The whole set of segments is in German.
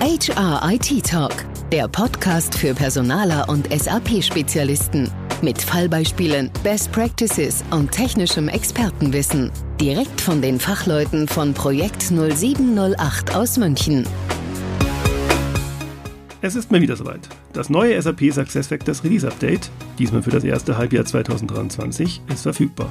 HR IT Talk, der Podcast für Personaler und SAP-Spezialisten. Mit Fallbeispielen, Best Practices und technischem Expertenwissen. Direkt von den Fachleuten von Projekt 0708 aus München. Es ist mal wieder soweit. Das neue SAP SuccessFactors Release Update, diesmal für das erste Halbjahr 2023, ist verfügbar.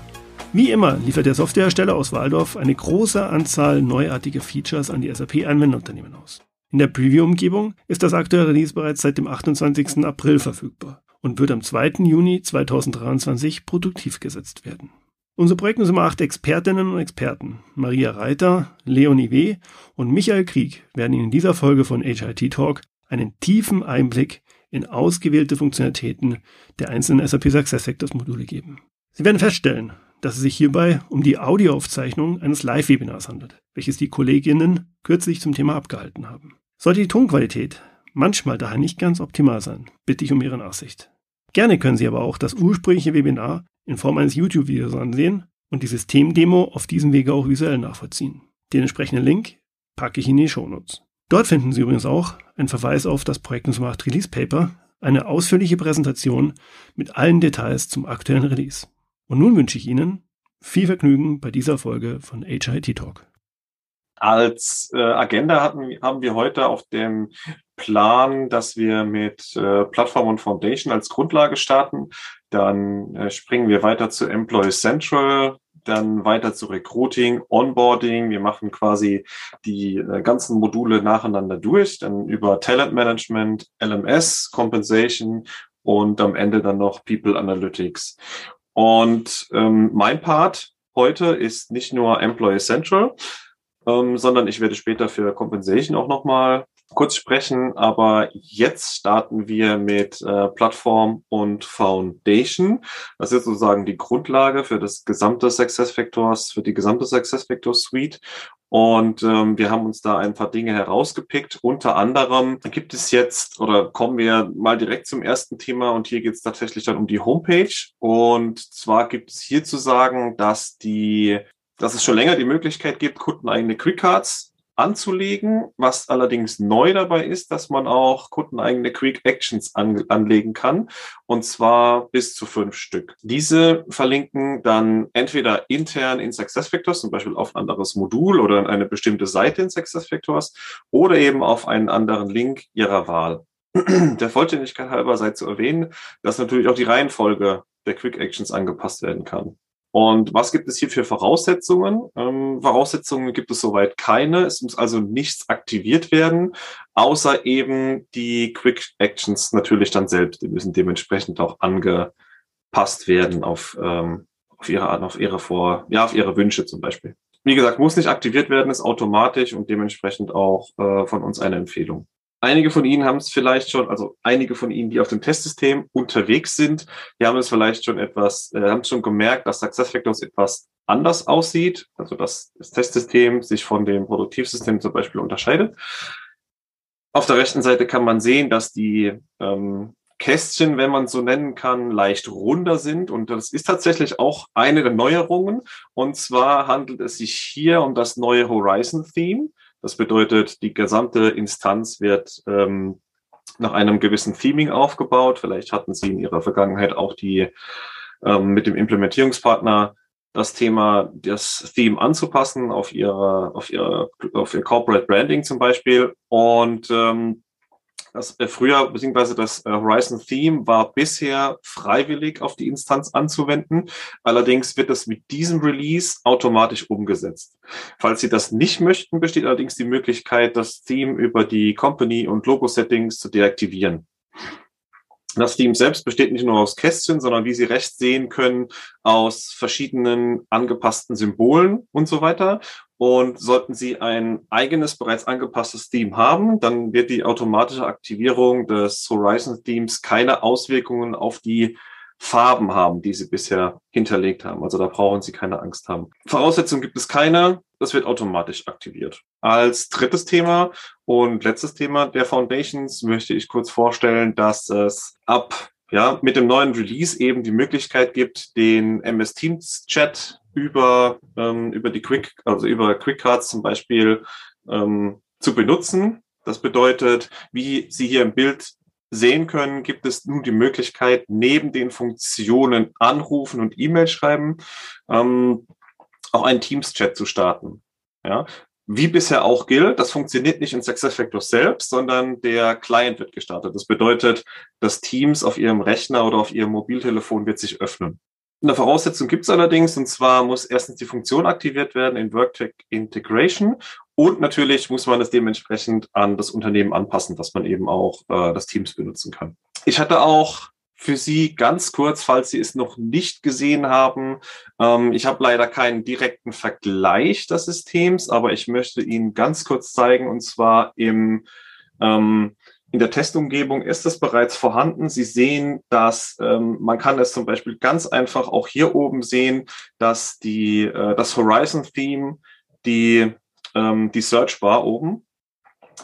Wie immer liefert der Softwarehersteller aus Waldorf eine große Anzahl neuartiger Features an die SAP-Anwenderunternehmen aus. In der Preview-Umgebung ist das aktuelle Release bereits seit dem 28. April verfügbar und wird am 2. Juni 2023 produktiv gesetzt werden. Unsere Projekt Nummer 8 Expertinnen und Experten, Maria Reiter, Leonie W. und Michael Krieg, werden Ihnen in dieser Folge von HIT Talk einen tiefen Einblick in ausgewählte Funktionalitäten der einzelnen SAP SuccessFactors Module geben. Sie werden feststellen, dass es sich hierbei um die Audioaufzeichnung eines Live-Webinars handelt, welches die Kolleginnen kürzlich zum Thema abgehalten haben. Sollte die Tonqualität manchmal daher nicht ganz optimal sein, bitte ich um Ihre Nachsicht. Gerne können Sie aber auch das ursprüngliche Webinar in Form eines YouTube-Videos ansehen und die Systemdemo auf diesem Wege auch visuell nachvollziehen. Den entsprechenden Link packe ich in die Shownotes. Dort finden Sie übrigens auch einen Verweis auf das Projekt 8 Release Paper, eine ausführliche Präsentation mit allen Details zum aktuellen Release. Und nun wünsche ich Ihnen viel Vergnügen bei dieser Folge von HIT Talk. Als äh, Agenda hatten, haben wir heute auf dem Plan, dass wir mit äh, Plattform und Foundation als Grundlage starten. Dann äh, springen wir weiter zu Employee Central, dann weiter zu Recruiting, Onboarding. Wir machen quasi die äh, ganzen Module nacheinander durch, dann über Talent Management, LMS, Compensation und am Ende dann noch People Analytics. Und ähm, mein Part heute ist nicht nur Employee Central, ähm, sondern ich werde später für Compensation auch nochmal kurz sprechen. Aber jetzt starten wir mit äh, Plattform und Foundation. Das ist sozusagen die Grundlage für das gesamte SuccessFactors, für die gesamte SuccessFactors Suite. Und ähm, wir haben uns da ein paar Dinge herausgepickt. Unter anderem gibt es jetzt, oder kommen wir mal direkt zum ersten Thema und hier geht es tatsächlich dann um die Homepage. Und zwar gibt es hier zu sagen, dass die dass es schon länger die Möglichkeit gibt, kundeneigene Quick-Cards anzulegen. Was allerdings neu dabei ist, dass man auch kundeneigene Quick Actions an, anlegen kann. Und zwar bis zu fünf Stück. Diese verlinken dann entweder intern in SuccessFactors, zum Beispiel auf ein anderes Modul oder in eine bestimmte Seite in SuccessFactors oder eben auf einen anderen Link ihrer Wahl. Der Vollständigkeit halber sei zu erwähnen, dass natürlich auch die Reihenfolge der Quick Actions angepasst werden kann. Und was gibt es hier für Voraussetzungen? Ähm, Voraussetzungen gibt es soweit keine. Es muss also nichts aktiviert werden, außer eben die Quick Actions natürlich dann selbst. Die müssen dementsprechend auch angepasst werden auf, ähm, auf ihre Art, auf ihre Vor, ja, auf ihre Wünsche zum Beispiel. Wie gesagt, muss nicht aktiviert werden, ist automatisch und dementsprechend auch äh, von uns eine Empfehlung. Einige von Ihnen haben es vielleicht schon, also einige von Ihnen, die auf dem Testsystem unterwegs sind, die haben es vielleicht schon etwas, äh, haben schon gemerkt, dass SuccessFactors etwas anders aussieht, also dass das Testsystem sich von dem Produktivsystem zum Beispiel unterscheidet. Auf der rechten Seite kann man sehen, dass die ähm, Kästchen, wenn man so nennen kann, leicht runder sind. Und das ist tatsächlich auch eine der Neuerungen. Und zwar handelt es sich hier um das neue Horizon Theme. Das bedeutet, die gesamte Instanz wird ähm, nach einem gewissen Theming aufgebaut. Vielleicht hatten Sie in Ihrer Vergangenheit auch die ähm, mit dem Implementierungspartner das Thema, das Theme anzupassen auf ihre, auf ihre, auf ihr Corporate Branding zum Beispiel. Und ähm, das äh, früher, beziehungsweise das äh, Horizon Theme war bisher freiwillig auf die Instanz anzuwenden. Allerdings wird das mit diesem Release automatisch umgesetzt. Falls Sie das nicht möchten, besteht allerdings die Möglichkeit, das Theme über die Company- und Logo-Settings zu deaktivieren. Das Theme selbst besteht nicht nur aus Kästchen, sondern wie Sie rechts sehen können, aus verschiedenen angepassten Symbolen und so weiter. Und sollten Sie ein eigenes, bereits angepasstes Theme haben, dann wird die automatische Aktivierung des Horizon Themes keine Auswirkungen auf die Farben haben, die Sie bisher hinterlegt haben. Also da brauchen Sie keine Angst haben. Voraussetzungen gibt es keine. Das wird automatisch aktiviert. Als drittes Thema und letztes Thema der Foundations möchte ich kurz vorstellen, dass es ab ja, mit dem neuen Release eben die Möglichkeit gibt, den MS Teams Chat über, ähm, über die Quick, also über Quick Cards zum Beispiel ähm, zu benutzen. Das bedeutet, wie Sie hier im Bild sehen können, gibt es nun die Möglichkeit, neben den Funktionen anrufen und E-Mail schreiben, ähm, auch einen Teams-Chat zu starten. Ja, wie bisher auch gilt, das funktioniert nicht in SuccessFactors selbst, sondern der Client wird gestartet. Das bedeutet, das Teams auf Ihrem Rechner oder auf Ihrem Mobiltelefon wird sich öffnen. Eine Voraussetzung gibt es allerdings, und zwar muss erstens die Funktion aktiviert werden in WorkTech Integration und natürlich muss man es dementsprechend an das Unternehmen anpassen, dass man eben auch äh, das Teams benutzen kann. Ich hatte auch für Sie ganz kurz, falls Sie es noch nicht gesehen haben. Ähm, ich habe leider keinen direkten Vergleich des Systems, aber ich möchte Ihnen ganz kurz zeigen, und zwar im, ähm, in der Testumgebung ist es bereits vorhanden. Sie sehen, dass ähm, man kann es zum Beispiel ganz einfach auch hier oben sehen, dass die, äh, das Horizon Theme, die, ähm, die Search Bar oben,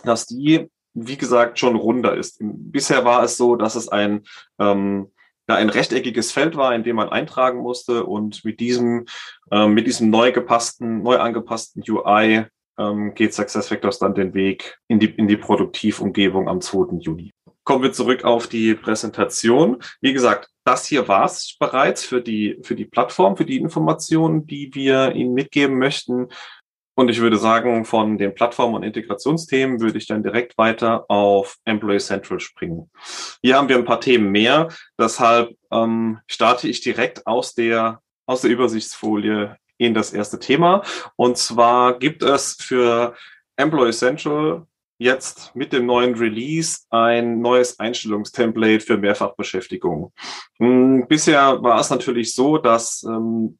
dass die wie gesagt, schon runder ist. Bisher war es so, dass es ein, ähm, ja, ein rechteckiges Feld war, in dem man eintragen musste und mit diesem, ähm, mit diesem neu gepassten, neu angepassten UI ähm, geht SuccessFactors dann den Weg in die, in die Produktivumgebung am 2. Juni. Kommen wir zurück auf die Präsentation. Wie gesagt, das hier war es bereits für die, für die Plattform, für die Informationen, die wir Ihnen mitgeben möchten. Und ich würde sagen, von den Plattform- und Integrationsthemen würde ich dann direkt weiter auf Employee Central springen. Hier haben wir ein paar Themen mehr. Deshalb ähm, starte ich direkt aus der, aus der Übersichtsfolie in das erste Thema. Und zwar gibt es für Employee Central jetzt mit dem neuen Release ein neues Einstellungstemplate für Mehrfachbeschäftigung. Hm, bisher war es natürlich so, dass ähm,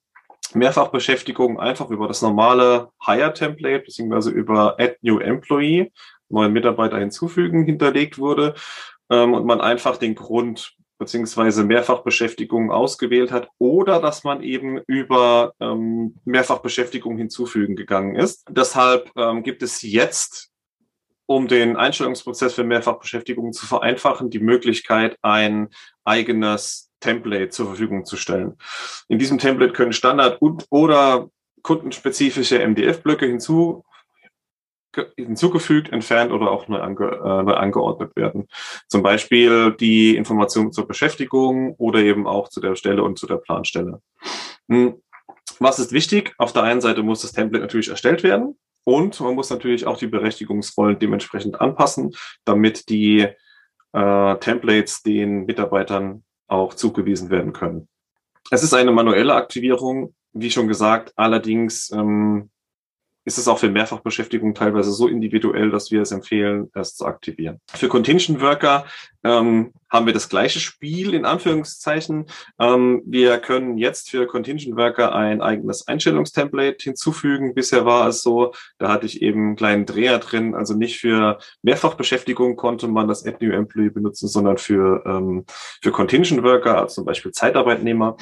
Mehrfachbeschäftigung einfach über das normale Hire-Template beziehungsweise über Add New Employee, neuen Mitarbeiter hinzufügen, hinterlegt wurde ähm, und man einfach den Grund beziehungsweise Mehrfachbeschäftigung ausgewählt hat oder dass man eben über ähm, Mehrfachbeschäftigung hinzufügen gegangen ist. Deshalb ähm, gibt es jetzt, um den Einstellungsprozess für Mehrfachbeschäftigung zu vereinfachen, die Möglichkeit, ein eigenes Template zur Verfügung zu stellen. In diesem Template können Standard- und oder kundenspezifische MDF-Blöcke hinzu, hinzugefügt, entfernt oder auch neu, ange, äh, neu angeordnet werden. Zum Beispiel die Informationen zur Beschäftigung oder eben auch zu der Stelle und zu der Planstelle. Hm. Was ist wichtig? Auf der einen Seite muss das Template natürlich erstellt werden und man muss natürlich auch die Berechtigungsrollen dementsprechend anpassen, damit die äh, Templates den Mitarbeitern auch zugewiesen werden können. Es ist eine manuelle Aktivierung, wie schon gesagt, allerdings ähm, ist es auch für Mehrfachbeschäftigung teilweise so individuell, dass wir es empfehlen, es zu aktivieren. Für Contingent Worker ähm, haben wir das gleiche Spiel in Anführungszeichen. Ähm, wir können jetzt für Contingent Worker ein eigenes Einstellungstemplate hinzufügen. Bisher war es so, da hatte ich eben einen kleinen Dreher drin. Also nicht für Mehrfachbeschäftigung konnte man das Add New Employee benutzen, sondern für, ähm, für Contingent Worker, also zum Beispiel Zeitarbeitnehmer.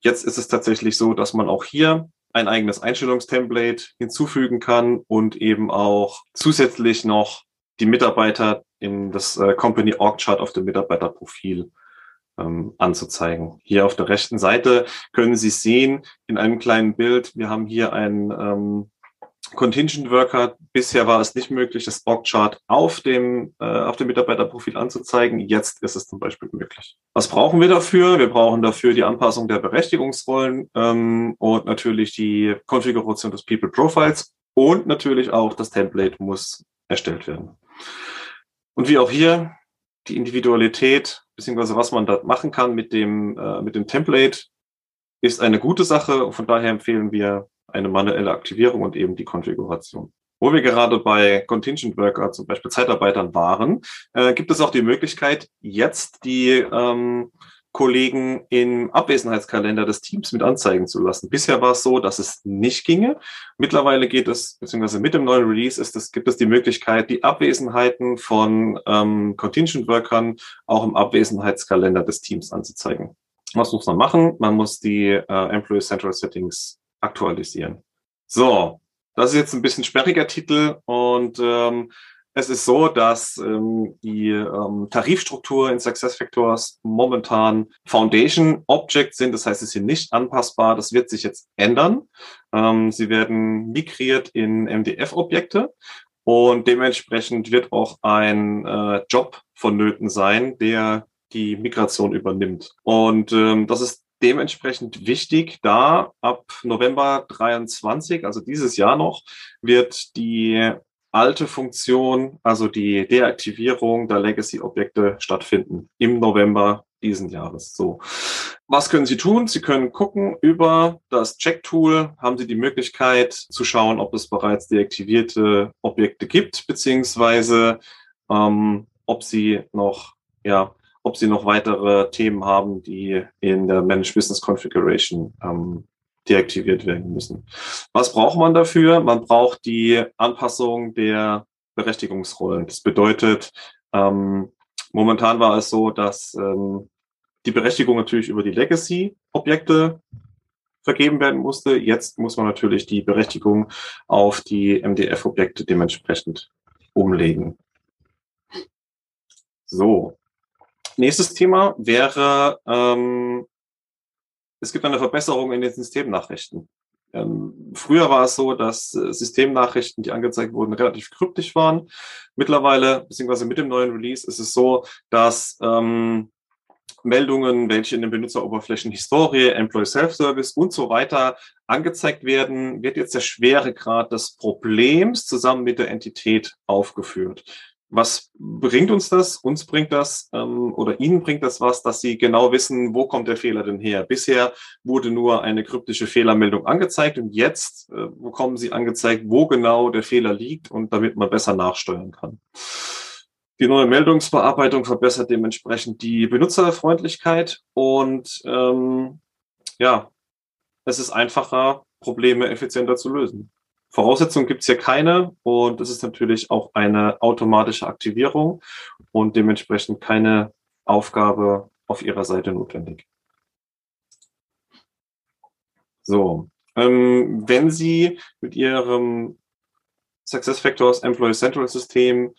Jetzt ist es tatsächlich so, dass man auch hier ein eigenes Einstellungstemplate hinzufügen kann und eben auch zusätzlich noch die Mitarbeiter in das äh, Company Org Chart auf dem Mitarbeiterprofil ähm, anzuzeigen. Hier auf der rechten Seite können Sie sehen in einem kleinen Bild, wir haben hier ein ähm, Contingent Worker. Bisher war es nicht möglich, das Org-Chart auf dem, äh, auf dem Mitarbeiterprofil anzuzeigen. Jetzt ist es zum Beispiel möglich. Was brauchen wir dafür? Wir brauchen dafür die Anpassung der Berechtigungsrollen ähm, und natürlich die Konfiguration des People Profiles und natürlich auch das Template muss erstellt werden. Und wie auch hier die Individualität beziehungsweise was man da machen kann mit dem, äh, mit dem Template ist eine gute Sache und von daher empfehlen wir eine manuelle Aktivierung und eben die Konfiguration. Wo wir gerade bei Contingent Worker, zum Beispiel Zeitarbeitern waren, äh, gibt es auch die Möglichkeit, jetzt die ähm, Kollegen im Abwesenheitskalender des Teams mit anzeigen zu lassen. Bisher war es so, dass es nicht ginge. Mittlerweile geht es, beziehungsweise mit dem neuen Release ist es, gibt es die Möglichkeit, die Abwesenheiten von ähm, Contingent Workern auch im Abwesenheitskalender des Teams anzuzeigen. Was muss man machen? Man muss die äh, Employee Central Settings aktualisieren. So, das ist jetzt ein bisschen sperriger Titel und ähm, es ist so, dass ähm, die ähm, Tarifstruktur in SuccessFactors momentan Foundation Objects sind. Das heißt, sie sind nicht anpassbar. Das wird sich jetzt ändern. Ähm, sie werden migriert in MDF-Objekte Und dementsprechend wird auch ein äh, Job vonnöten sein, der die Migration übernimmt. Und ähm, das ist dementsprechend wichtig, da ab November 23, also dieses Jahr noch, wird die alte Funktion, also die Deaktivierung der Legacy-Objekte stattfinden im November diesen Jahres. So. Was können Sie tun? Sie können gucken über das Check-Tool, haben Sie die Möglichkeit zu schauen, ob es bereits deaktivierte Objekte gibt, beziehungsweise ähm, ob Sie noch ja, ob sie noch weitere Themen haben, die in der Managed Business Configuration ähm, deaktiviert werden müssen. Was braucht man dafür? Man braucht die Anpassung der Berechtigungsrollen. Das bedeutet, ähm, momentan war es so, dass ähm, die Berechtigung natürlich über die Legacy-Objekte vergeben werden musste. Jetzt muss man natürlich die Berechtigung auf die MDF-Objekte dementsprechend umlegen. So, Nächstes Thema wäre, ähm, es gibt eine Verbesserung in den Systemnachrichten. Ähm, früher war es so, dass äh, Systemnachrichten, die angezeigt wurden, relativ kryptisch waren. Mittlerweile, beziehungsweise mit dem neuen Release, ist es so, dass ähm, Meldungen, welche in den Benutzeroberflächen Historie, Employee Self-Service und so weiter angezeigt werden, wird jetzt der Schweregrad des Problems zusammen mit der Entität aufgeführt was bringt uns das? Uns bringt das ähm, oder Ihnen bringt das was, dass Sie genau wissen, wo kommt der Fehler denn her? Bisher wurde nur eine kryptische Fehlermeldung angezeigt und jetzt äh, bekommen Sie angezeigt, wo genau der Fehler liegt und damit man besser nachsteuern kann. Die neue Meldungsbearbeitung verbessert dementsprechend die Benutzerfreundlichkeit und ähm, ja, es ist einfacher, Probleme effizienter zu lösen. Voraussetzungen gibt es hier keine und es ist natürlich auch eine automatische Aktivierung und dementsprechend keine Aufgabe auf Ihrer Seite notwendig. So, ähm, wenn Sie mit Ihrem SuccessFactors Employee Central System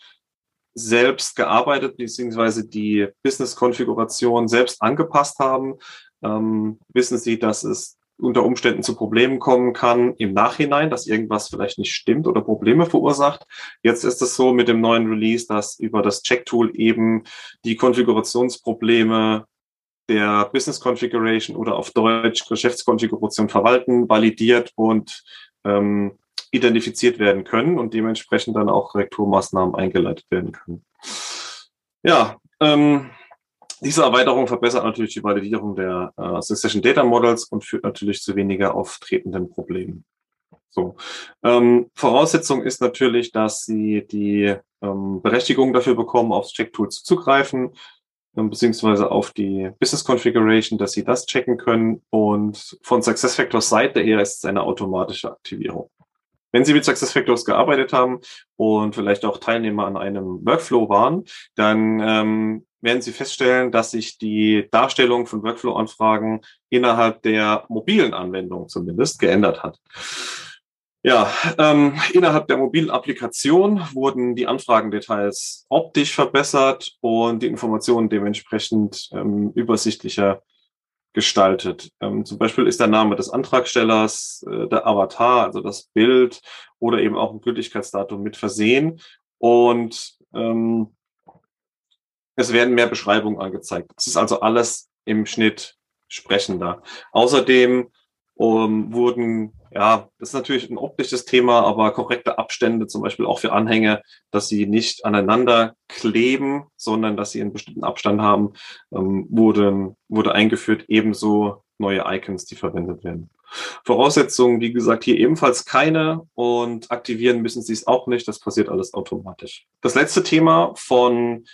selbst gearbeitet bzw. die Business-Konfiguration selbst angepasst haben, ähm, wissen Sie, dass es unter Umständen zu Problemen kommen kann im Nachhinein, dass irgendwas vielleicht nicht stimmt oder Probleme verursacht. Jetzt ist es so mit dem neuen Release, dass über das Check-Tool eben die Konfigurationsprobleme der Business Configuration oder auf Deutsch Geschäftskonfiguration verwalten, validiert und ähm, identifiziert werden können und dementsprechend dann auch Korrekturmaßnahmen eingeleitet werden können. Ja, ähm, diese Erweiterung verbessert natürlich die Validierung der äh, Succession Data Models und führt natürlich zu weniger auftretenden Problemen. So. Ähm, Voraussetzung ist natürlich, dass Sie die ähm, Berechtigung dafür bekommen, aufs Check-Tool zuzugreifen, ähm, beziehungsweise auf die Business Configuration, dass Sie das checken können. Und von SuccessFactors Seite eher ist es eine automatische Aktivierung. Wenn Sie mit SuccessFactors gearbeitet haben und vielleicht auch Teilnehmer an einem Workflow waren, dann ähm, werden Sie feststellen, dass sich die Darstellung von Workflow-Anfragen innerhalb der mobilen Anwendung zumindest geändert hat. Ja, ähm, innerhalb der mobilen Applikation wurden die Anfragendetails optisch verbessert und die Informationen dementsprechend ähm, übersichtlicher gestaltet. Ähm, zum Beispiel ist der Name des Antragstellers, äh, der Avatar, also das Bild oder eben auch ein Gültigkeitsdatum mit versehen. Und ähm, es werden mehr Beschreibungen angezeigt. Es ist also alles im Schnitt sprechender. Außerdem um, wurden, ja, das ist natürlich ein optisches Thema, aber korrekte Abstände, zum Beispiel auch für Anhänge, dass sie nicht aneinander kleben, sondern dass sie einen bestimmten Abstand haben, ähm, wurden, wurde eingeführt, ebenso neue Icons, die verwendet werden. Voraussetzungen, wie gesagt, hier ebenfalls keine und aktivieren müssen Sie es auch nicht. Das passiert alles automatisch. Das letzte Thema von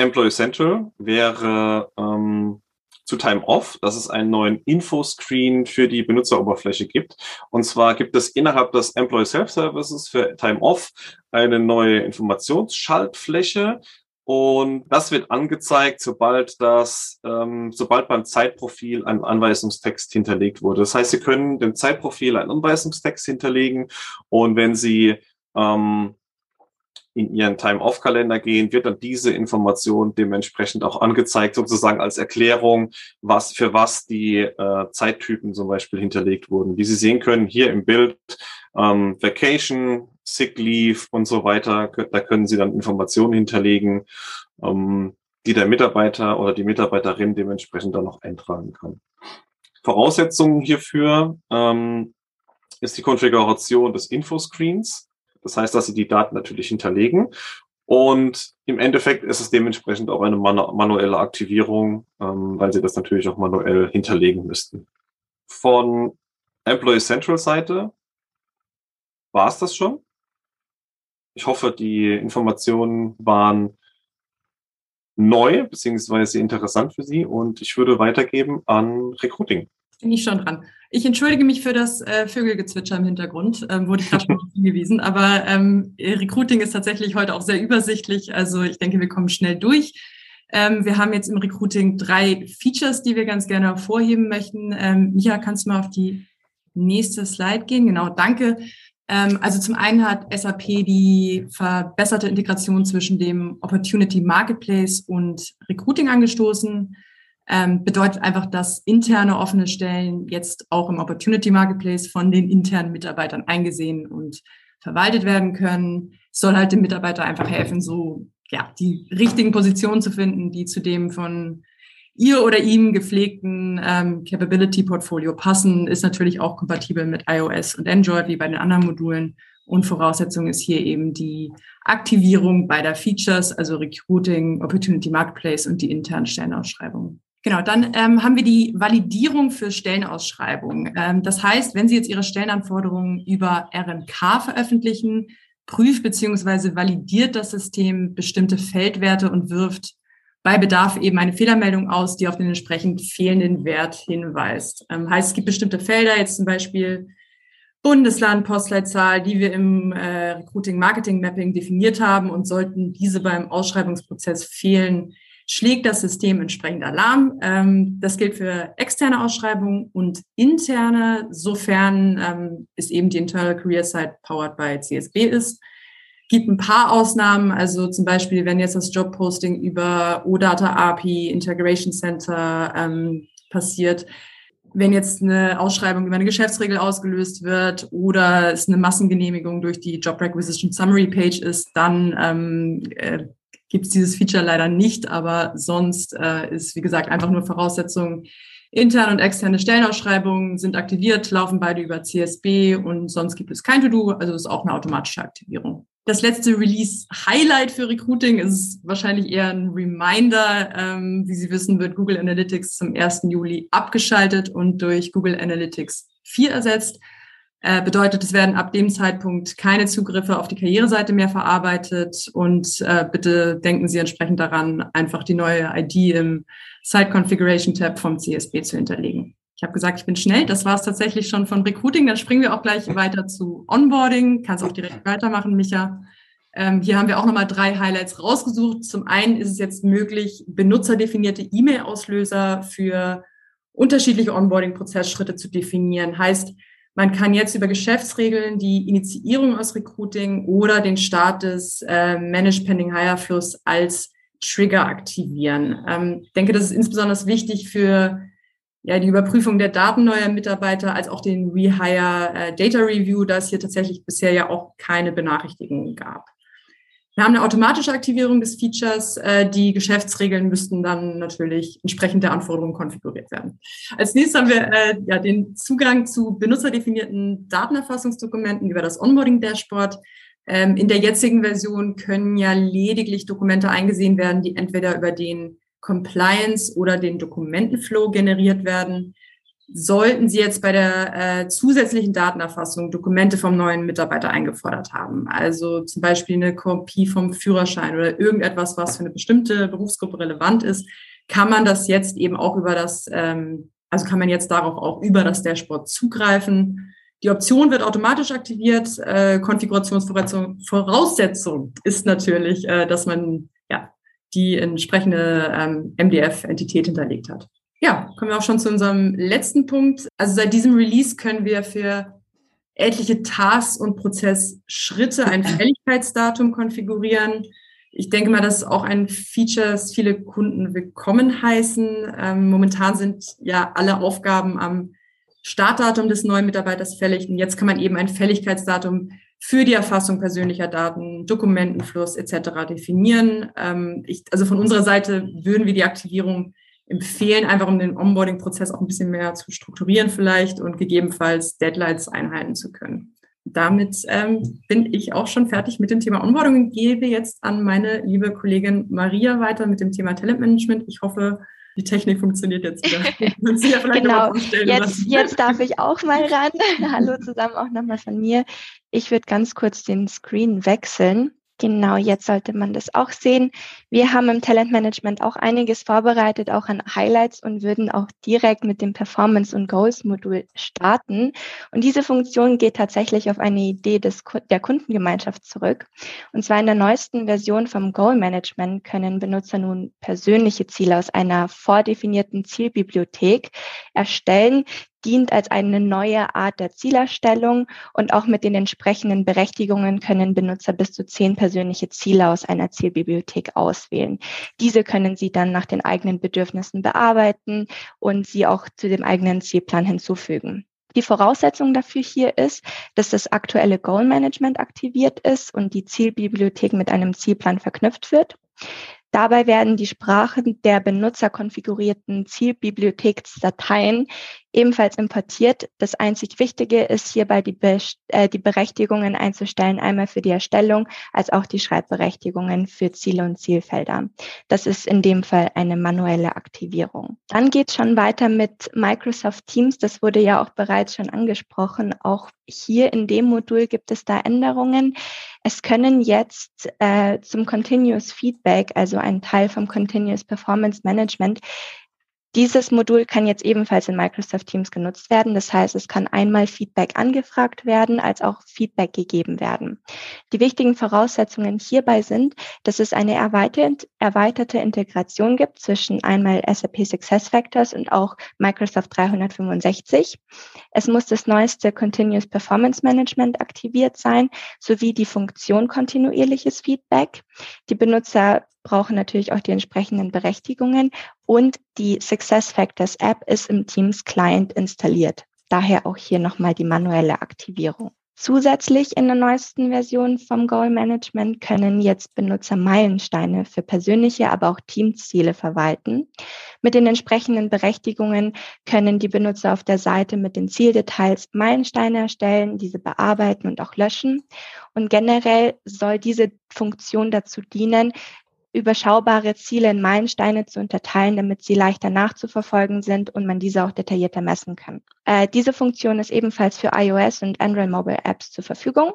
Employee Central wäre ähm, zu Time Off, dass es einen neuen Infoscreen für die Benutzeroberfläche gibt. Und zwar gibt es innerhalb des Employee Self-Services für Time Off eine neue Informationsschaltfläche. Und das wird angezeigt, sobald das, ähm, sobald beim Zeitprofil ein Anweisungstext hinterlegt wurde. Das heißt, Sie können dem Zeitprofil einen Anweisungstext hinterlegen und wenn Sie ähm, in ihren Time-Off-Kalender gehen, wird dann diese Information dementsprechend auch angezeigt, sozusagen als Erklärung, was für was die äh, Zeittypen zum Beispiel hinterlegt wurden. Wie Sie sehen können, hier im Bild ähm, Vacation, Sick Leave und so weiter, da können Sie dann Informationen hinterlegen, ähm, die der Mitarbeiter oder die Mitarbeiterin dementsprechend dann noch eintragen kann. Voraussetzungen hierfür ähm, ist die Konfiguration des Infoscreens. Das heißt, dass Sie die Daten natürlich hinterlegen. Und im Endeffekt ist es dementsprechend auch eine manu manuelle Aktivierung, ähm, weil Sie das natürlich auch manuell hinterlegen müssten. Von Employee Central Seite war es das schon. Ich hoffe, die Informationen waren neu beziehungsweise interessant für Sie und ich würde weitergeben an Recruiting. Bin ich schon dran. Ich entschuldige mich für das äh, Vögelgezwitscher im Hintergrund, ähm, wurde ich gerade schon hingewiesen. Aber ähm, Recruiting ist tatsächlich heute auch sehr übersichtlich. Also ich denke, wir kommen schnell durch. Ähm, wir haben jetzt im Recruiting drei Features, die wir ganz gerne hervorheben möchten. Ähm, Micha, kannst du mal auf die nächste Slide gehen? Genau, danke. Ähm, also zum einen hat SAP die verbesserte Integration zwischen dem Opportunity Marketplace und Recruiting angestoßen ähm, bedeutet einfach, dass interne offene Stellen jetzt auch im Opportunity Marketplace von den internen Mitarbeitern eingesehen und verwaltet werden können. Es soll halt dem Mitarbeiter einfach helfen, so ja, die richtigen Positionen zu finden, die zu dem von ihr oder ihm gepflegten ähm, Capability-Portfolio passen, ist natürlich auch kompatibel mit iOS und Android wie bei den anderen Modulen. Und Voraussetzung ist hier eben die Aktivierung beider Features, also Recruiting, Opportunity Marketplace und die internen Stellenausschreibungen. Genau, dann ähm, haben wir die Validierung für Stellenausschreibungen. Ähm, das heißt, wenn Sie jetzt Ihre Stellenanforderungen über RMK veröffentlichen, prüft bzw. validiert das System bestimmte Feldwerte und wirft bei Bedarf eben eine Fehlermeldung aus, die auf den entsprechend fehlenden Wert hinweist. Ähm, heißt, es gibt bestimmte Felder, jetzt zum Beispiel Bundesland, Postleitzahl, die wir im äh, Recruiting Marketing Mapping definiert haben und sollten diese beim Ausschreibungsprozess fehlen, schlägt das System entsprechend Alarm. Ähm, das gilt für externe Ausschreibungen und interne, sofern ähm, es eben die Internal Career Site powered by CSB ist. Gibt ein paar Ausnahmen, also zum Beispiel, wenn jetzt das Jobposting über OData API, Integration Center ähm, passiert, wenn jetzt eine Ausschreibung über eine Geschäftsregel ausgelöst wird oder es eine Massengenehmigung durch die Job Requisition Summary Page ist, dann ähm, äh, gibt es dieses Feature leider nicht, aber sonst äh, ist, wie gesagt, einfach nur Voraussetzung. Interne und externe Stellenausschreibungen sind aktiviert, laufen beide über CSB und sonst gibt es kein To-Do, also ist auch eine automatische Aktivierung. Das letzte Release-Highlight für Recruiting ist wahrscheinlich eher ein Reminder. Ähm, wie Sie wissen, wird Google Analytics zum 1. Juli abgeschaltet und durch Google Analytics 4 ersetzt. Äh, bedeutet, es werden ab dem Zeitpunkt keine Zugriffe auf die Karriereseite mehr verarbeitet und äh, bitte denken Sie entsprechend daran, einfach die neue ID im Site Configuration Tab vom CSB zu hinterlegen. Ich habe gesagt, ich bin schnell. Das war es tatsächlich schon von Recruiting. Dann springen wir auch gleich weiter zu Onboarding. Kannst auch direkt weitermachen, Micha. Ähm, hier haben wir auch nochmal drei Highlights rausgesucht. Zum einen ist es jetzt möglich, benutzerdefinierte E-Mail-Auslöser für unterschiedliche Onboarding-Prozessschritte zu definieren. Heißt, man kann jetzt über Geschäftsregeln die Initiierung aus Recruiting oder den Start des äh, Managed Pending Hire Fluss als Trigger aktivieren. Ähm, ich denke, das ist insbesondere wichtig für ja, die Überprüfung der Daten neuer Mitarbeiter als auch den Rehire äh, Data Review, da es hier tatsächlich bisher ja auch keine Benachrichtigungen gab. Wir haben eine automatische Aktivierung des Features. Äh, die Geschäftsregeln müssten dann natürlich entsprechend der Anforderungen konfiguriert werden. Als nächstes haben wir äh, ja den Zugang zu benutzerdefinierten Datenerfassungsdokumenten über das Onboarding-Dashboard. Ähm, in der jetzigen Version können ja lediglich Dokumente eingesehen werden, die entweder über den Compliance oder den Dokumentenflow generiert werden sollten Sie jetzt bei der äh, zusätzlichen Datenerfassung Dokumente vom neuen Mitarbeiter eingefordert haben, also zum Beispiel eine Kopie vom Führerschein oder irgendetwas, was für eine bestimmte Berufsgruppe relevant ist, kann man das jetzt eben auch über das, ähm, also kann man jetzt darauf auch über das Dashboard zugreifen. Die Option wird automatisch aktiviert. Äh, Konfigurationsvoraussetzung ist natürlich, äh, dass man ja die entsprechende ähm, MDF-Entität hinterlegt hat. Ja, kommen wir auch schon zu unserem letzten Punkt. Also seit diesem Release können wir für etliche Tasks und Prozessschritte, ein Fälligkeitsdatum konfigurieren. Ich denke mal, das ist auch ein Feature, das viele Kunden willkommen heißen. Ähm, momentan sind ja alle Aufgaben am Startdatum des neuen Mitarbeiters fällig. Und jetzt kann man eben ein Fälligkeitsdatum für die Erfassung persönlicher Daten, Dokumentenfluss etc. definieren. Ähm, ich, also von unserer Seite würden wir die Aktivierung empfehlen, einfach um den Onboarding-Prozess auch ein bisschen mehr zu strukturieren vielleicht und gegebenenfalls Deadlines einhalten zu können. Damit ähm, bin ich auch schon fertig mit dem Thema Onboarding und gebe jetzt an meine liebe Kollegin Maria weiter mit dem Thema Talentmanagement. Ich hoffe, die Technik funktioniert jetzt wieder. Ja genau, jetzt, jetzt darf ich auch mal ran. Hallo zusammen auch nochmal von mir. Ich würde ganz kurz den Screen wechseln. Genau, jetzt sollte man das auch sehen. Wir haben im Talentmanagement auch einiges vorbereitet, auch an Highlights und würden auch direkt mit dem Performance und Goals Modul starten. Und diese Funktion geht tatsächlich auf eine Idee des, der Kundengemeinschaft zurück. Und zwar in der neuesten Version vom Goal Management können Benutzer nun persönliche Ziele aus einer vordefinierten Zielbibliothek erstellen, dient als eine neue Art der Zielerstellung und auch mit den entsprechenden Berechtigungen können Benutzer bis zu zehn persönliche Ziele aus einer Zielbibliothek auswählen. Diese können Sie dann nach den eigenen Bedürfnissen bearbeiten und sie auch zu dem eigenen Zielplan hinzufügen. Die Voraussetzung dafür hier ist, dass das aktuelle Goal Management aktiviert ist und die Zielbibliothek mit einem Zielplan verknüpft wird. Dabei werden die Sprachen der benutzerkonfigurierten Zielbibliotheksdateien ebenfalls importiert. Das einzig Wichtige ist hierbei die, Be äh, die Berechtigungen einzustellen, einmal für die Erstellung als auch die Schreibberechtigungen für Ziele und Zielfelder. Das ist in dem Fall eine manuelle Aktivierung. Dann geht es schon weiter mit Microsoft Teams. Das wurde ja auch bereits schon angesprochen. Auch hier in dem Modul gibt es da Änderungen. Es können jetzt äh, zum Continuous Feedback, also ein Teil vom Continuous Performance Management, dieses Modul kann jetzt ebenfalls in Microsoft Teams genutzt werden. Das heißt, es kann einmal Feedback angefragt werden, als auch Feedback gegeben werden. Die wichtigen Voraussetzungen hierbei sind, dass es eine erweiterte Integration gibt zwischen einmal SAP SuccessFactors und auch Microsoft 365. Es muss das neueste Continuous Performance Management aktiviert sein, sowie die Funktion kontinuierliches Feedback. Die Benutzer brauchen natürlich auch die entsprechenden Berechtigungen und die SuccessFactors App ist im Teams Client installiert. Daher auch hier nochmal die manuelle Aktivierung. Zusätzlich in der neuesten Version vom Goal Management können jetzt Benutzer Meilensteine für persönliche, aber auch Teamziele verwalten. Mit den entsprechenden Berechtigungen können die Benutzer auf der Seite mit den Zieldetails Meilensteine erstellen, diese bearbeiten und auch löschen. Und generell soll diese Funktion dazu dienen, überschaubare Ziele in Meilensteine zu unterteilen, damit sie leichter nachzuverfolgen sind und man diese auch detaillierter messen kann. Äh, diese Funktion ist ebenfalls für iOS und Android Mobile Apps zur Verfügung.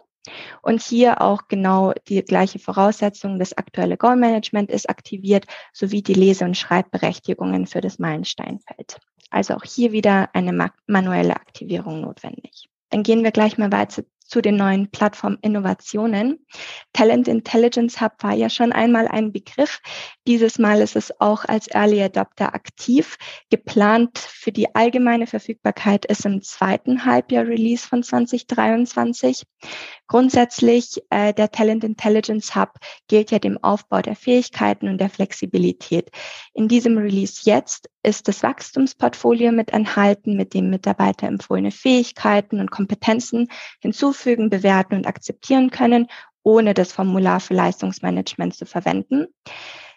Und hier auch genau die gleiche Voraussetzung. Das aktuelle Goal Management ist aktiviert sowie die Lese- und Schreibberechtigungen für das Meilensteinfeld. Also auch hier wieder eine manuelle Aktivierung notwendig. Dann gehen wir gleich mal weiter zu den neuen Plattform-Innovationen. Talent Intelligence Hub war ja schon einmal ein Begriff. Dieses Mal ist es auch als Early Adopter aktiv. Geplant für die allgemeine Verfügbarkeit ist im zweiten Halbjahr Release von 2023. Grundsätzlich äh, der Talent Intelligence Hub gilt ja dem Aufbau der Fähigkeiten und der Flexibilität. In diesem Release jetzt ist das Wachstumsportfolio mit enthalten, mit dem Mitarbeiter empfohlene Fähigkeiten und Kompetenzen hinzufügen, bewerten und akzeptieren können, ohne das Formular für Leistungsmanagement zu verwenden.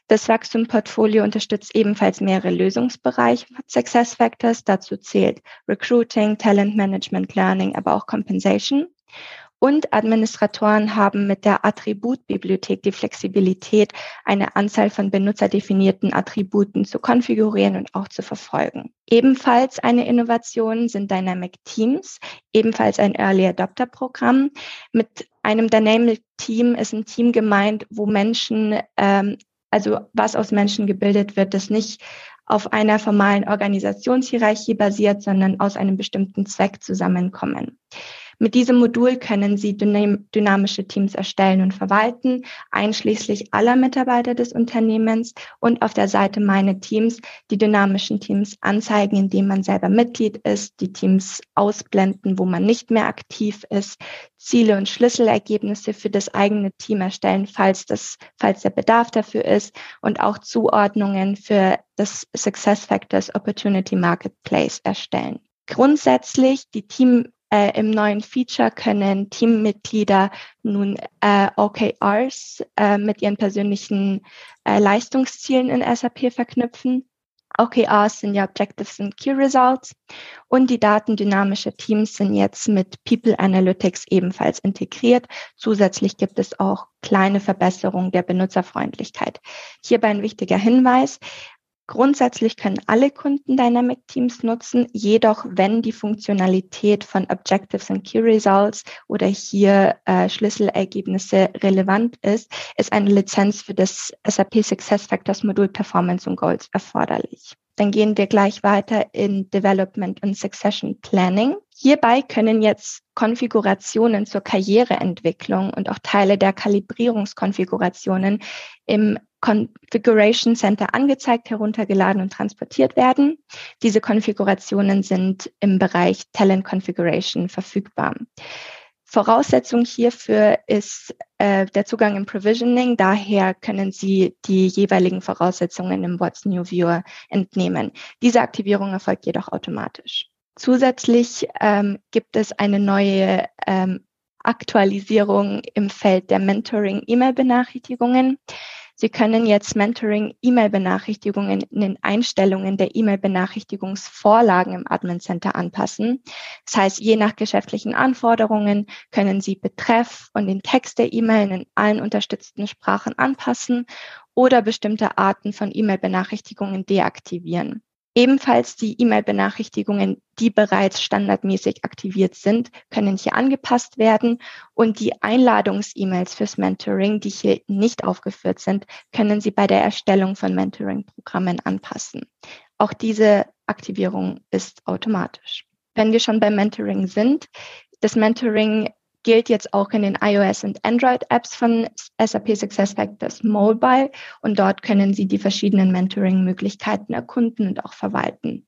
Das Wachstumsportfolio unterstützt ebenfalls mehrere Lösungsbereiche von Success Factors. Dazu zählt Recruiting, Talent Management, Learning, aber auch Compensation. Und Administratoren haben mit der Attributbibliothek die Flexibilität, eine Anzahl von benutzerdefinierten Attributen zu konfigurieren und auch zu verfolgen. Ebenfalls eine Innovation sind Dynamic Teams, ebenfalls ein Early Adopter Programm. Mit einem Dynamic Team ist ein Team gemeint, wo Menschen, ähm, also was aus Menschen gebildet wird, das nicht auf einer formalen Organisationshierarchie basiert, sondern aus einem bestimmten Zweck zusammenkommen. Mit diesem Modul können Sie dynamische Teams erstellen und verwalten, einschließlich aller Mitarbeiter des Unternehmens und auf der Seite Meine Teams die dynamischen Teams anzeigen, indem man selber Mitglied ist, die Teams ausblenden, wo man nicht mehr aktiv ist, Ziele und Schlüsselergebnisse für das eigene Team erstellen, falls das, falls der Bedarf dafür ist und auch Zuordnungen für das Success Factors Opportunity Marketplace erstellen. Grundsätzlich die Team äh, Im neuen Feature können Teammitglieder nun äh, OKRs äh, mit ihren persönlichen äh, Leistungszielen in SAP verknüpfen. OKRs sind ja Objectives and Key Results und die Daten dynamischer Teams sind jetzt mit People Analytics ebenfalls integriert. Zusätzlich gibt es auch kleine Verbesserungen der Benutzerfreundlichkeit. Hierbei ein wichtiger Hinweis. Grundsätzlich können alle Kunden Dynamic Teams nutzen, jedoch wenn die Funktionalität von Objectives and Key Results oder hier äh, Schlüsselergebnisse relevant ist, ist eine Lizenz für das SAP Success Factors Modul Performance und Goals erforderlich. Dann gehen wir gleich weiter in Development und Succession Planning. Hierbei können jetzt Konfigurationen zur Karriereentwicklung und auch Teile der Kalibrierungskonfigurationen im Configuration Center angezeigt, heruntergeladen und transportiert werden. Diese Konfigurationen sind im Bereich Talent Configuration verfügbar. Voraussetzung hierfür ist äh, der Zugang im Provisioning. Daher können Sie die jeweiligen Voraussetzungen im What's New Viewer entnehmen. Diese Aktivierung erfolgt jedoch automatisch. Zusätzlich ähm, gibt es eine neue ähm, Aktualisierung im Feld der Mentoring-E-Mail-Benachrichtigungen. Sie können jetzt Mentoring-E-Mail-Benachrichtigungen in den Einstellungen der E-Mail-Benachrichtigungsvorlagen im Admin Center anpassen. Das heißt, je nach geschäftlichen Anforderungen können Sie Betreff und den Text der E-Mail in allen unterstützten Sprachen anpassen oder bestimmte Arten von E-Mail-Benachrichtigungen deaktivieren. Ebenfalls die E-Mail-Benachrichtigungen, die bereits standardmäßig aktiviert sind, können hier angepasst werden und die Einladungs-E-Mails fürs Mentoring, die hier nicht aufgeführt sind, können Sie bei der Erstellung von Mentoring-Programmen anpassen. Auch diese Aktivierung ist automatisch. Wenn wir schon beim Mentoring sind, das Mentoring gilt jetzt auch in den iOS und Android Apps von SAP SuccessFactors Mobile und dort können Sie die verschiedenen Mentoring-Möglichkeiten erkunden und auch verwalten.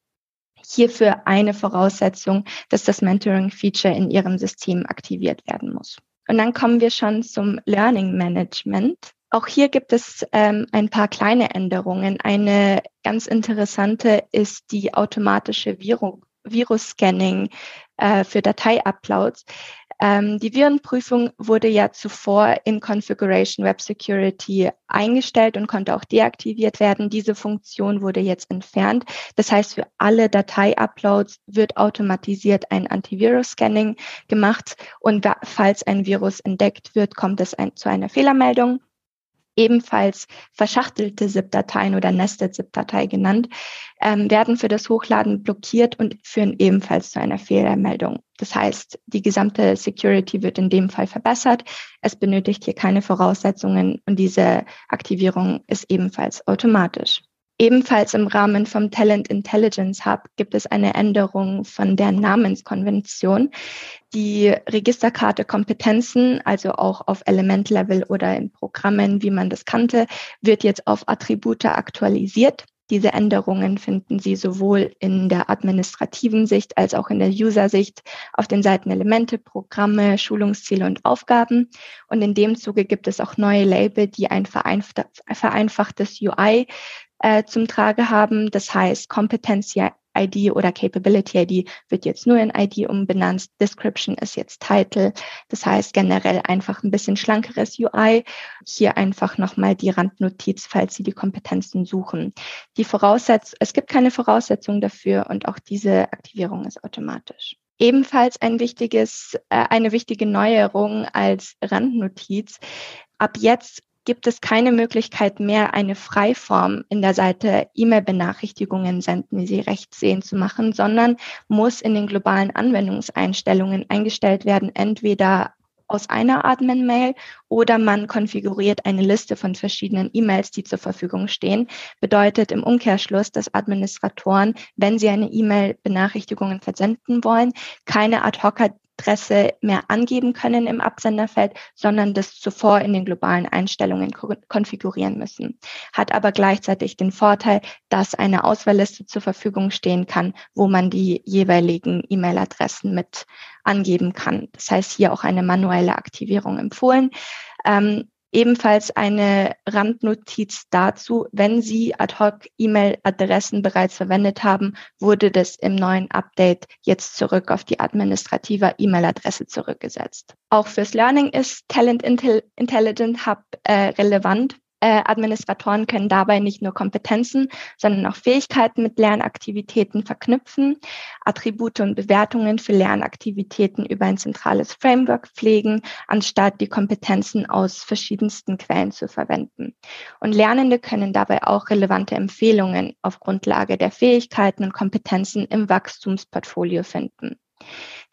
Hierfür eine Voraussetzung, dass das Mentoring-Feature in Ihrem System aktiviert werden muss. Und dann kommen wir schon zum Learning Management. Auch hier gibt es ähm, ein paar kleine Änderungen. Eine ganz interessante ist die automatische Virus-Scanning äh, für Datei-Uploads. Ähm, die Virenprüfung wurde ja zuvor in Configuration Web Security eingestellt und konnte auch deaktiviert werden. Diese Funktion wurde jetzt entfernt. Das heißt, für alle Datei-Uploads wird automatisiert ein Antivirus-Scanning gemacht und falls ein Virus entdeckt wird, kommt es ein, zu einer Fehlermeldung ebenfalls verschachtelte ZIP-Dateien oder Nested ZIP-Datei genannt, ähm, werden für das Hochladen blockiert und führen ebenfalls zu einer Fehlermeldung. Das heißt, die gesamte Security wird in dem Fall verbessert. Es benötigt hier keine Voraussetzungen und diese Aktivierung ist ebenfalls automatisch. Ebenfalls im Rahmen vom Talent Intelligence Hub gibt es eine Änderung von der Namenskonvention. Die Registerkarte Kompetenzen, also auch auf Elementlevel oder in Programmen, wie man das kannte, wird jetzt auf Attribute aktualisiert. Diese Änderungen finden Sie sowohl in der administrativen Sicht als auch in der User-Sicht auf den Seiten Elemente, Programme, Schulungsziele und Aufgaben. Und in dem Zuge gibt es auch neue Label, die ein vereinfachtes UI äh, zum Trage haben. Das heißt, Competency ID oder Capability ID wird jetzt nur in ID umbenannt. Description ist jetzt Title. Das heißt generell einfach ein bisschen schlankeres UI. Hier einfach nochmal die Randnotiz, falls Sie die Kompetenzen suchen. Die Voraussetzung, es gibt keine Voraussetzung dafür und auch diese Aktivierung ist automatisch. Ebenfalls ein wichtiges, äh, eine wichtige Neuerung als Randnotiz. Ab jetzt gibt es keine Möglichkeit mehr, eine Freiform in der Seite E-Mail-Benachrichtigungen senden, wie Sie rechts sehen, zu machen, sondern muss in den globalen Anwendungseinstellungen eingestellt werden, entweder aus einer Admin-Mail oder man konfiguriert eine Liste von verschiedenen E-Mails, die zur Verfügung stehen. Bedeutet im Umkehrschluss, dass Administratoren, wenn sie eine E-Mail-Benachrichtigungen versenden wollen, keine Ad-Hoc E-Mail-Adresse mehr angeben können im Absenderfeld, sondern das zuvor in den globalen Einstellungen konfigurieren müssen. Hat aber gleichzeitig den Vorteil, dass eine Auswahlliste zur Verfügung stehen kann, wo man die jeweiligen E-Mail-Adressen mit angeben kann. Das heißt, hier auch eine manuelle Aktivierung empfohlen. Ähm, Ebenfalls eine Randnotiz dazu, wenn Sie Ad-Hoc-E-Mail-Adressen bereits verwendet haben, wurde das im neuen Update jetzt zurück auf die administrative E-Mail-Adresse zurückgesetzt. Auch fürs Learning ist Talent Intelligent Hub äh, relevant, äh, Administratoren können dabei nicht nur Kompetenzen, sondern auch Fähigkeiten mit Lernaktivitäten verknüpfen, Attribute und Bewertungen für Lernaktivitäten über ein zentrales Framework pflegen, anstatt die Kompetenzen aus verschiedensten Quellen zu verwenden. Und Lernende können dabei auch relevante Empfehlungen auf Grundlage der Fähigkeiten und Kompetenzen im Wachstumsportfolio finden.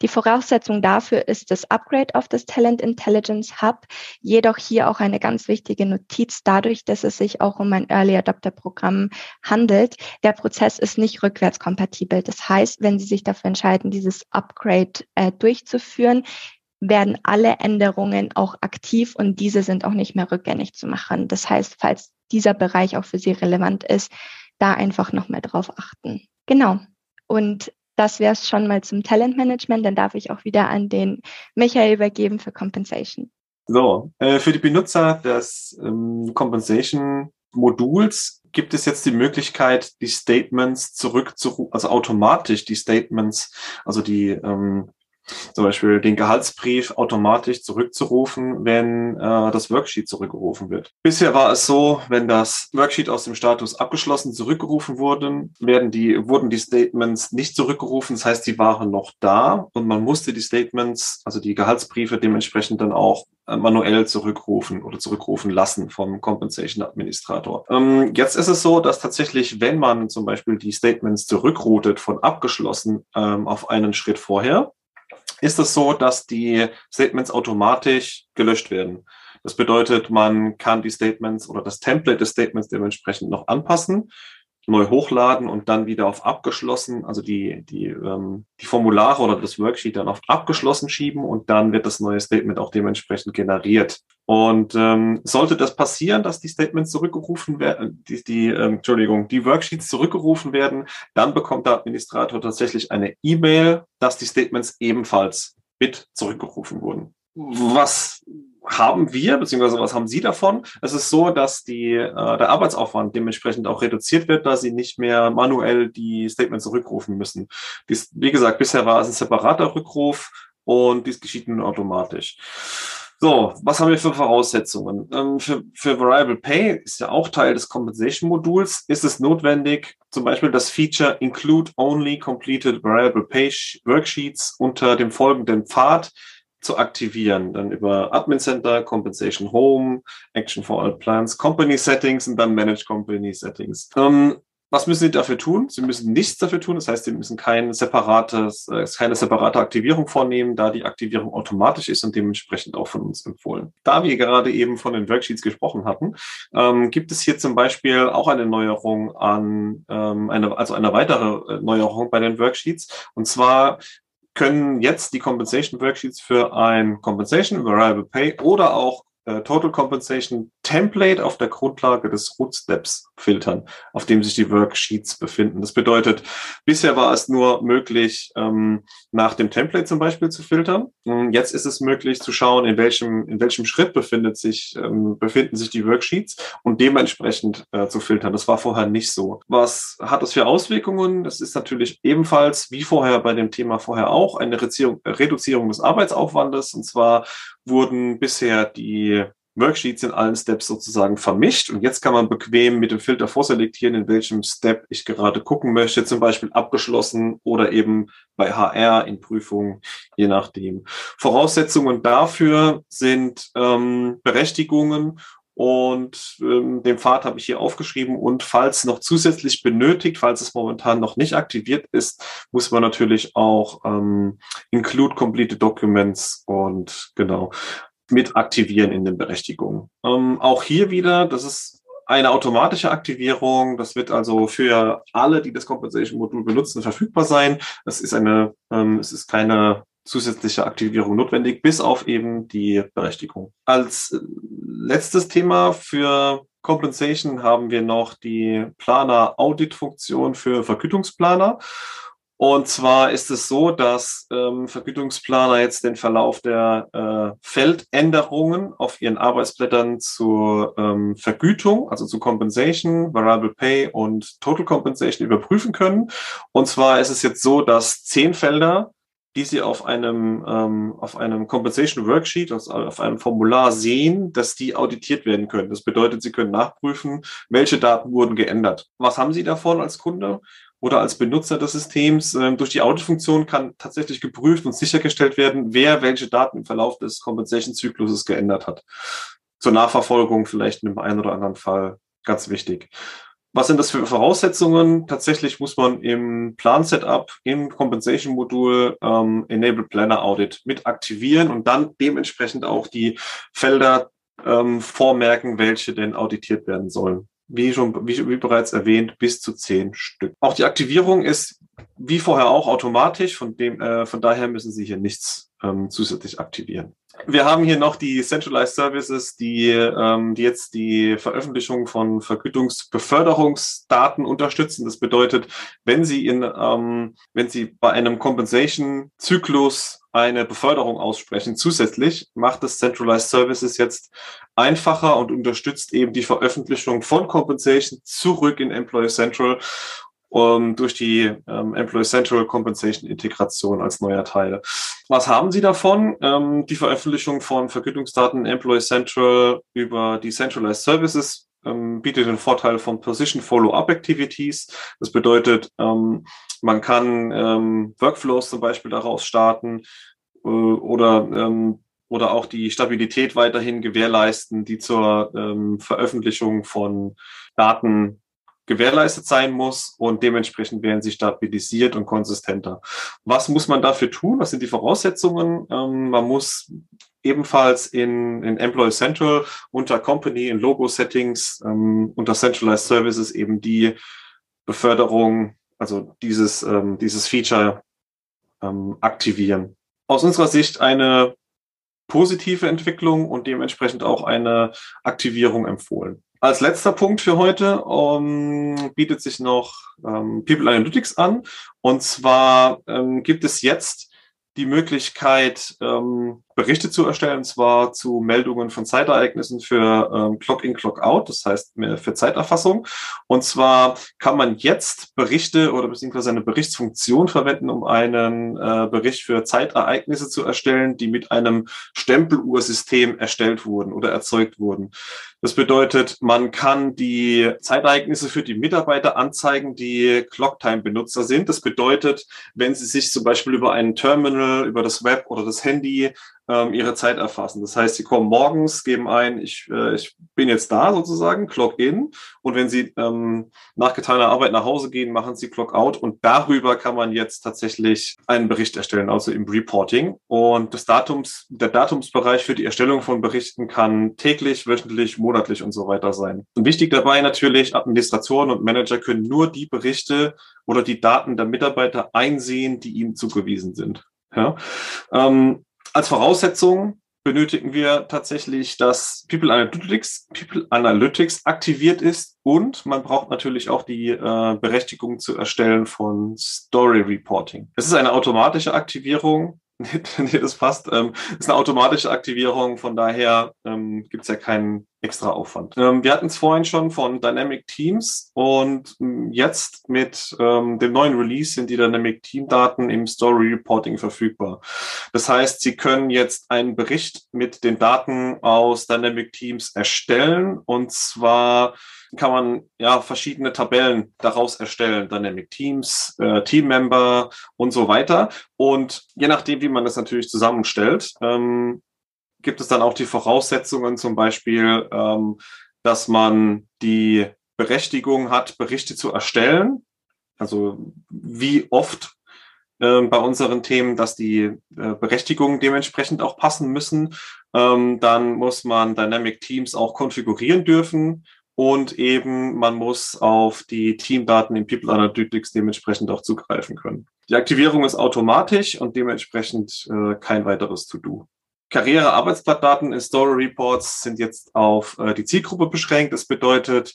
Die Voraussetzung dafür ist das Upgrade auf das Talent Intelligence Hub, jedoch hier auch eine ganz wichtige Notiz dadurch, dass es sich auch um ein Early Adopter Programm handelt. Der Prozess ist nicht rückwärtskompatibel. Das heißt, wenn Sie sich dafür entscheiden, dieses Upgrade äh, durchzuführen, werden alle Änderungen auch aktiv und diese sind auch nicht mehr rückgängig zu machen. Das heißt, falls dieser Bereich auch für Sie relevant ist, da einfach nochmal drauf achten. Genau. Und das wäre es schon mal zum Talentmanagement. Dann darf ich auch wieder an den Michael übergeben für Compensation. So, äh, für die Benutzer des ähm, Compensation Moduls gibt es jetzt die Möglichkeit, die Statements zurückzurufen, also automatisch die Statements, also die ähm, zum Beispiel den Gehaltsbrief automatisch zurückzurufen, wenn äh, das Worksheet zurückgerufen wird. Bisher war es so, wenn das Worksheet aus dem Status abgeschlossen zurückgerufen wurde, werden die, wurden die Statements nicht zurückgerufen. Das heißt, die waren noch da und man musste die Statements, also die Gehaltsbriefe dementsprechend dann auch äh, manuell zurückrufen oder zurückrufen lassen vom Compensation Administrator. Ähm, jetzt ist es so, dass tatsächlich, wenn man zum Beispiel die Statements zurückroutet von abgeschlossen ähm, auf einen Schritt vorher, ist es so, dass die Statements automatisch gelöscht werden. Das bedeutet, man kann die Statements oder das Template des Statements dementsprechend noch anpassen neu hochladen und dann wieder auf abgeschlossen, also die, die, ähm, die Formulare oder das Worksheet dann auf abgeschlossen schieben und dann wird das neue Statement auch dementsprechend generiert. Und ähm, sollte das passieren, dass die Statements zurückgerufen werden, die, die ähm, Entschuldigung, die Worksheets zurückgerufen werden, dann bekommt der Administrator tatsächlich eine E-Mail, dass die Statements ebenfalls mit zurückgerufen wurden. Was haben wir, beziehungsweise was haben Sie davon? Es ist so, dass die, äh, der Arbeitsaufwand dementsprechend auch reduziert wird, da Sie nicht mehr manuell die Statements zurückrufen müssen. Dies, wie gesagt, bisher war es ein separater Rückruf und dies geschieht nun automatisch. So, was haben wir für Voraussetzungen? Ähm, für, für Variable Pay ist ja auch Teil des Compensation-Moduls. Ist es notwendig, zum Beispiel das Feature Include Only Completed Variable Pay Worksheets unter dem folgenden Pfad zu aktivieren. Dann über Admin Center, Compensation Home, Action for All Plans, Company Settings und dann Manage Company Settings. Ähm, was müssen Sie dafür tun? Sie müssen nichts dafür tun. Das heißt, Sie müssen kein separates, äh, keine separate Aktivierung vornehmen, da die Aktivierung automatisch ist und dementsprechend auch von uns empfohlen. Da wir gerade eben von den Worksheets gesprochen hatten, ähm, gibt es hier zum Beispiel auch eine Neuerung an, ähm, eine, also eine weitere äh, Neuerung bei den Worksheets. Und zwar können jetzt die Compensation Worksheets für ein Compensation, Variable Pay oder auch äh, Total Compensation Template auf der Grundlage des Root Steps filtern, auf dem sich die Worksheets befinden. Das bedeutet, bisher war es nur möglich, ähm, nach dem Template zum Beispiel zu filtern. Ähm, jetzt ist es möglich zu schauen, in welchem, in welchem Schritt befindet sich, ähm, befinden sich die Worksheets und dementsprechend äh, zu filtern. Das war vorher nicht so. Was hat das für Auswirkungen? Das ist natürlich ebenfalls, wie vorher bei dem Thema vorher auch, eine Reduzierung, Reduzierung des Arbeitsaufwandes. Und zwar wurden bisher die Worksheets in allen Steps sozusagen vermischt. Und jetzt kann man bequem mit dem Filter vorselektieren, in welchem Step ich gerade gucken möchte, zum Beispiel abgeschlossen oder eben bei HR in Prüfungen, je nachdem. Voraussetzungen dafür sind ähm, Berechtigungen und ähm, den Pfad habe ich hier aufgeschrieben. Und falls noch zusätzlich benötigt, falls es momentan noch nicht aktiviert ist, muss man natürlich auch ähm, Include Completed Documents und genau mit aktivieren in den Berechtigungen. Ähm, auch hier wieder, das ist eine automatische Aktivierung. Das wird also für alle, die das Compensation-Modul benutzen, verfügbar sein. Es ist eine, ähm, es ist keine zusätzliche Aktivierung notwendig, bis auf eben die Berechtigung. Als äh, letztes Thema für Compensation haben wir noch die Planer-Audit-Funktion für Vergütungsplaner. Und zwar ist es so, dass ähm, Vergütungsplaner jetzt den Verlauf der äh, Feldänderungen auf ihren Arbeitsblättern zur ähm, Vergütung, also zu Compensation, Variable Pay und Total Compensation überprüfen können. Und zwar ist es jetzt so, dass zehn Felder die Sie auf einem, ähm, auf einem Compensation Worksheet, also auf einem Formular sehen, dass die auditiert werden können. Das bedeutet, Sie können nachprüfen, welche Daten wurden geändert. Was haben Sie davon als Kunde? Oder als Benutzer des Systems. Ähm, durch die Auditfunktion kann tatsächlich geprüft und sichergestellt werden, wer welche Daten im Verlauf des Compensation-Zykluses geändert hat. Zur Nachverfolgung vielleicht in dem einen oder anderen Fall ganz wichtig. Was sind das für Voraussetzungen? Tatsächlich muss man im Plan-Setup im Compensation-Modul ähm, Enable Planner Audit mit aktivieren und dann dementsprechend auch die Felder ähm, vormerken, welche denn auditiert werden sollen. Wie schon, wie, wie bereits erwähnt, bis zu zehn Stück. Auch die Aktivierung ist wie vorher auch automatisch, von dem, äh, von daher müssen Sie hier nichts ähm, zusätzlich aktivieren. Wir haben hier noch die Centralized Services, die, ähm, die jetzt die Veröffentlichung von Vergütungsbeförderungsdaten unterstützen. Das bedeutet, wenn Sie in, ähm, wenn Sie bei einem Compensation-Zyklus eine Beförderung aussprechen, zusätzlich macht das Centralized Services jetzt einfacher und unterstützt eben die Veröffentlichung von Compensation zurück in Employee Central um, durch die ähm, Employee Central Compensation Integration als neuer Teil. Was haben Sie davon? Ähm, die Veröffentlichung von Vergütungsdaten Employee Central über die Centralized Services ähm, bietet den Vorteil von Position Follow-up Activities. Das bedeutet, ähm, man kann ähm, Workflows zum Beispiel daraus starten äh, oder ähm, oder auch die Stabilität weiterhin gewährleisten, die zur ähm, Veröffentlichung von Daten gewährleistet sein muss und dementsprechend werden sie stabilisiert und konsistenter. Was muss man dafür tun? Was sind die Voraussetzungen? Ähm, man muss ebenfalls in, in Employee Central unter Company in Logo Settings ähm, unter Centralized Services eben die Beförderung, also dieses, ähm, dieses Feature ähm, aktivieren. Aus unserer Sicht eine positive Entwicklung und dementsprechend auch eine Aktivierung empfohlen. Als letzter Punkt für heute um, ähm, bietet sich noch ähm, People Analytics an. Und zwar ähm, gibt es jetzt die Möglichkeit, ähm, Berichte zu erstellen, zwar zu Meldungen von Zeitereignissen für ähm, Clock-in, Clock-out, das heißt für Zeiterfassung. Und zwar kann man jetzt Berichte oder beziehungsweise eine Berichtsfunktion verwenden, um einen äh, Bericht für Zeitereignisse zu erstellen, die mit einem Stempeluhrsystem erstellt wurden oder erzeugt wurden. Das bedeutet, man kann die Zeitereignisse für die Mitarbeiter anzeigen, die Clocktime-Benutzer sind. Das bedeutet, wenn sie sich zum Beispiel über einen Terminal, über das Web oder das Handy ähm, ihre Zeit erfassen. Das heißt, sie kommen morgens, geben ein, ich, äh, ich bin jetzt da sozusagen, Clock in. Und wenn sie ähm, nach getaner Arbeit nach Hause gehen, machen sie Clock out. Und darüber kann man jetzt tatsächlich einen Bericht erstellen, also im Reporting. Und das Datums, der Datumsbereich für die Erstellung von Berichten kann täglich, wöchentlich, monatlich und so weiter sein. Und wichtig dabei natürlich, Administratoren und Manager können nur die Berichte oder die Daten der Mitarbeiter einsehen, die ihnen zugewiesen sind. Ja. Ähm, als Voraussetzung benötigen wir tatsächlich, dass People Analytics, People Analytics aktiviert ist und man braucht natürlich auch die äh, Berechtigung zu erstellen von Story Reporting. Es ist eine automatische Aktivierung nee, das passt. Ähm, ist eine automatische Aktivierung, von daher ähm, gibt es ja keinen extra Aufwand. Ähm, wir hatten es vorhin schon von Dynamic Teams und ähm, jetzt mit ähm, dem neuen Release sind die Dynamic Team Daten im Story Reporting verfügbar. Das heißt, Sie können jetzt einen Bericht mit den Daten aus Dynamic Teams erstellen und zwar kann man ja verschiedene Tabellen daraus erstellen, Dynamic Teams, äh, Teammember und so weiter. Und je nachdem, wie man das natürlich zusammenstellt, ähm, gibt es dann auch die Voraussetzungen, zum Beispiel, ähm, dass man die Berechtigung hat, Berichte zu erstellen. Also wie oft äh, bei unseren Themen, dass die äh, Berechtigungen dementsprechend auch passen müssen. Ähm, dann muss man Dynamic Teams auch konfigurieren dürfen und eben man muss auf die Teamdaten in People Analytics dementsprechend auch zugreifen können. Die Aktivierung ist automatisch und dementsprechend äh, kein weiteres To-Do. Karriere-Arbeitsblattdaten in Story Reports sind jetzt auf äh, die Zielgruppe beschränkt. Das bedeutet,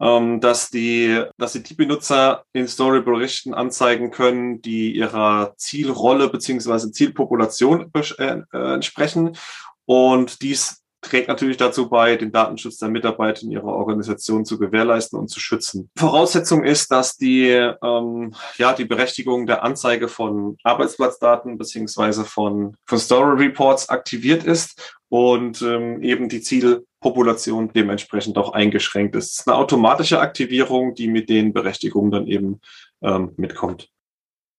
ähm, dass die, dass die Benutzer in Story-Berichten anzeigen können, die ihrer Zielrolle beziehungsweise Zielpopulation äh, äh, entsprechen. Und dies trägt natürlich dazu bei, den Datenschutz der Mitarbeiter in ihrer Organisation zu gewährleisten und zu schützen. Voraussetzung ist, dass die, ähm, ja, die Berechtigung der Anzeige von Arbeitsplatzdaten beziehungsweise von, von Story Reports aktiviert ist und ähm, eben die Zielpopulation dementsprechend auch eingeschränkt ist. Es ist eine automatische Aktivierung, die mit den Berechtigungen dann eben ähm, mitkommt.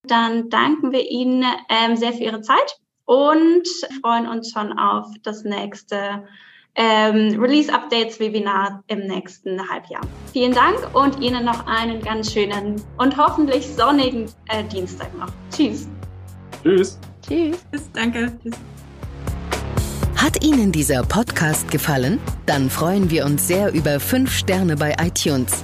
Dann danken wir Ihnen ähm, sehr für Ihre Zeit und freuen uns schon auf das nächste ähm, Release-Updates-Webinar im nächsten Halbjahr. Vielen Dank und Ihnen noch einen ganz schönen und hoffentlich sonnigen äh, Dienstag noch. Tschüss. Tschüss. Tschüss. Danke. Tschüss. Hat Ihnen dieser Podcast gefallen? Dann freuen wir uns sehr über 5 Sterne bei iTunes.